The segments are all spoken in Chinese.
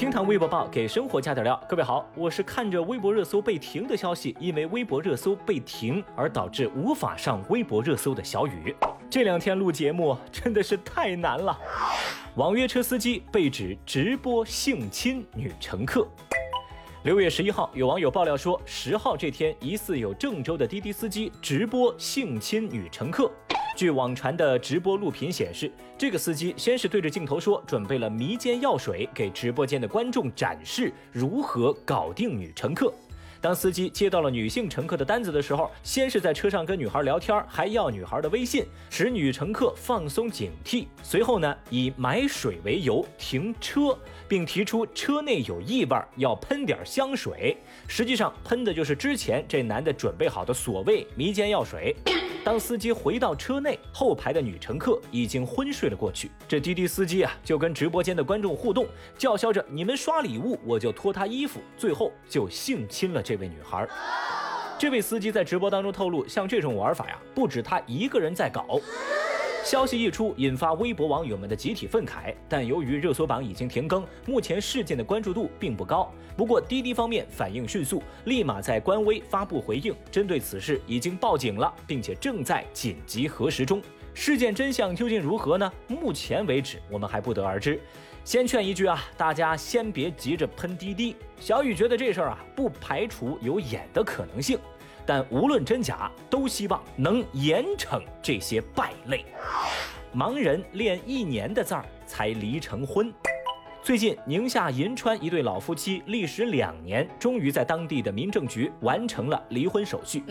听堂微博报给生活加点料。各位好，我是看着微博热搜被停的消息，因为微博热搜被停而导致无法上微博热搜的小雨。这两天录节目真的是太难了。网约车司机被指直播性侵女乘客。六月十一号，有网友爆料说，十号这天疑似有郑州的滴滴司机直播性侵女乘客。据网传的直播录屏显示，这个司机先是对着镜头说准备了迷奸药水，给直播间的观众展示如何搞定女乘客。当司机接到了女性乘客的单子的时候，先是在车上跟女孩聊天，还要女孩的微信，使女乘客放松警惕。随后呢，以买水为由停车，并提出车内有异味，要喷点香水。实际上喷的就是之前这男的准备好的所谓迷奸药水。当司机回到车内，后排的女乘客已经昏睡了过去。这滴滴司机啊，就跟直播间的观众互动，叫嚣着：“你们刷礼物，我就脱他衣服。”最后就性侵了这位女孩。这位司机在直播当中透露，像这种玩法呀，不止他一个人在搞。消息一出，引发微博网友们的集体愤慨。但由于热搜榜已经停更，目前事件的关注度并不高。不过滴滴方面反应迅速，立马在官微发布回应，针对此事已经报警了，并且正在紧急核实中。事件真相究竟如何呢？目前为止，我们还不得而知。先劝一句啊，大家先别急着喷滴滴。小雨觉得这事儿啊，不排除有演的可能性。但无论真假，都希望能严惩这些败类。盲人练一年的字儿才离成婚。最近，宁夏银川一对老夫妻历时两年，终于在当地的民政局完成了离婚手续。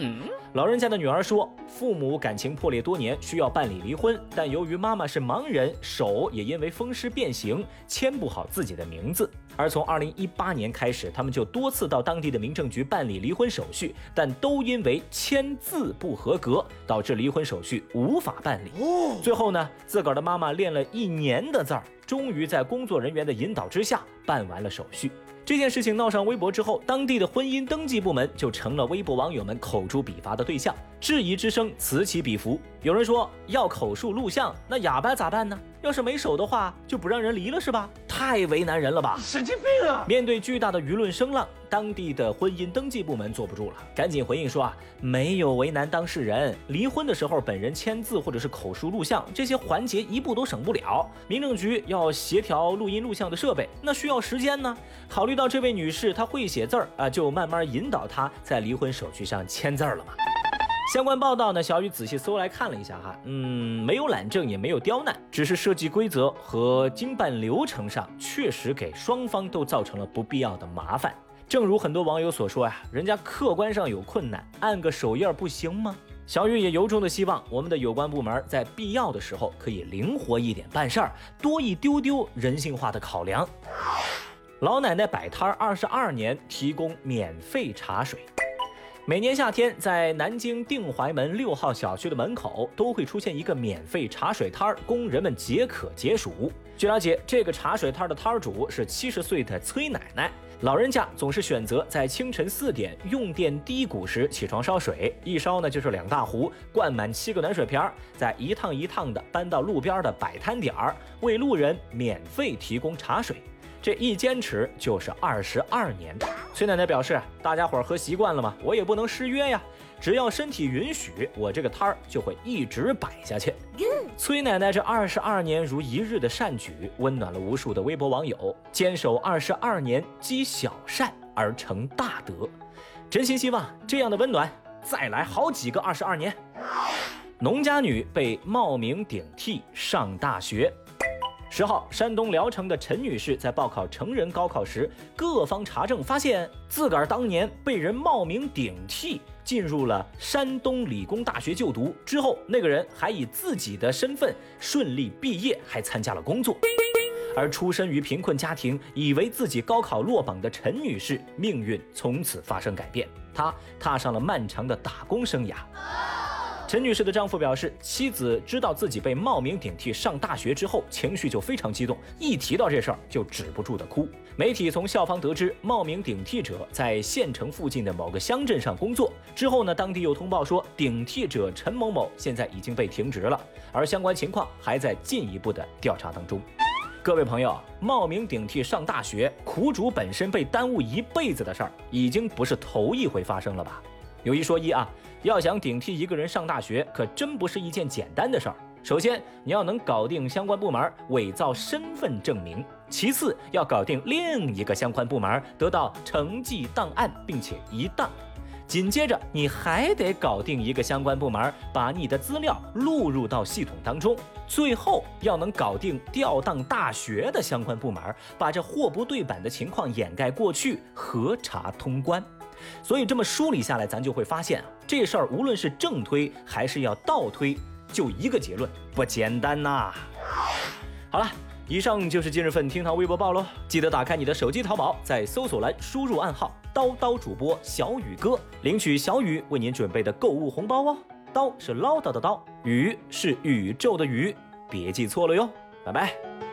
老人家的女儿说，父母感情破裂多年，需要办理离婚，但由于妈妈是盲人，手也因为风湿变形，签不好自己的名字。而从二零一八年开始，他们就多次到当地的民政局办理离婚手续，但都因为签字不合格，导致离婚手续无法办理。最后呢，自个儿的妈妈练了一年的字儿。终于在工作人员的引导之下办完了手续。这件事情闹上微博之后，当地的婚姻登记部门就成了微博网友们口诛笔伐的对象，质疑之声此起彼伏。有人说要口述录像，那哑巴咋办呢？要是没手的话，就不让人离了是吧？太为难人了吧！神经病啊！面对巨大的舆论声浪，当地的婚姻登记部门坐不住了，赶紧回应说啊，没有为难当事人，离婚的时候本人签字或者是口述录像这些环节一步都省不了。民政局要协调录音录像的设备，那需要时间呢。考虑到这位女士她会写字儿啊，就慢慢引导她在离婚手续上签字了嘛。相关报道呢，小雨仔细搜来看了一下哈，嗯，没有懒政，也没有刁难，只是设计规则和经办流程上确实给双方都造成了不必要的麻烦。正如很多网友所说呀，人家客观上有困难，按个手印不行吗？小雨也由衷的希望我们的有关部门在必要的时候可以灵活一点办事儿，多一丢丢人性化的考量。老奶奶摆摊二十二年，提供免费茶水。每年夏天，在南京定淮门六号小区的门口都会出现一个免费茶水摊儿，供人们解渴解暑。据了解，这个茶水摊的摊主是七十岁的崔奶奶，老人家总是选择在清晨四点用电低谷时起床烧水，一烧呢就是两大壶，灌满七个暖水瓶，再一趟一趟的搬到路边的摆摊点儿，为路人免费提供茶水。这一坚持就是二十二年。崔奶奶表示，大家伙儿喝习惯了嘛？我也不能失约呀。只要身体允许，我这个摊儿就会一直摆下去。崔奶奶这二十二年如一日的善举，温暖了无数的微博网友。坚守二十二年，积小善而成大德。真心希望这样的温暖再来好几个二十二年。农家女被冒名顶替上大学。十号，山东聊城的陈女士在报考成人高考时，各方查证发现，自个儿当年被人冒名顶替进入了山东理工大学就读。之后，那个人还以自己的身份顺利毕业，还参加了工作。而出身于贫困家庭，以为自己高考落榜的陈女士，命运从此发生改变，她踏上了漫长的打工生涯。陈女士的丈夫表示，妻子知道自己被冒名顶替上大学之后，情绪就非常激动，一提到这事儿就止不住的哭。媒体从校方得知，冒名顶替者在县城附近的某个乡镇上工作。之后呢，当地又通报说，顶替者陈某某现在已经被停职了，而相关情况还在进一步的调查当中。各位朋友，冒名顶替上大学，苦主本身被耽误一辈子的事儿，已经不是头一回发生了吧？有一说一啊，要想顶替一个人上大学，可真不是一件简单的事儿。首先，你要能搞定相关部门伪造身份证明；其次，要搞定另一个相关部门得到成绩档案，并且一档。紧接着，你还得搞定一个相关部门，把你的资料录入到系统当中。最后，要能搞定调档大学的相关部门，把这货不对版的情况掩盖过去，核查通关。所以这么梳理下来，咱就会发现啊，这事儿无论是正推还是要倒推，就一个结论，不简单呐。好了。以上就是今日份听堂微博报喽，记得打开你的手机淘宝，在搜索栏输入暗号“叨叨主播小雨哥”，领取小雨为您准备的购物红包哦。刀是唠叨的刀，雨是宇宙的雨，别记错了哟。拜拜。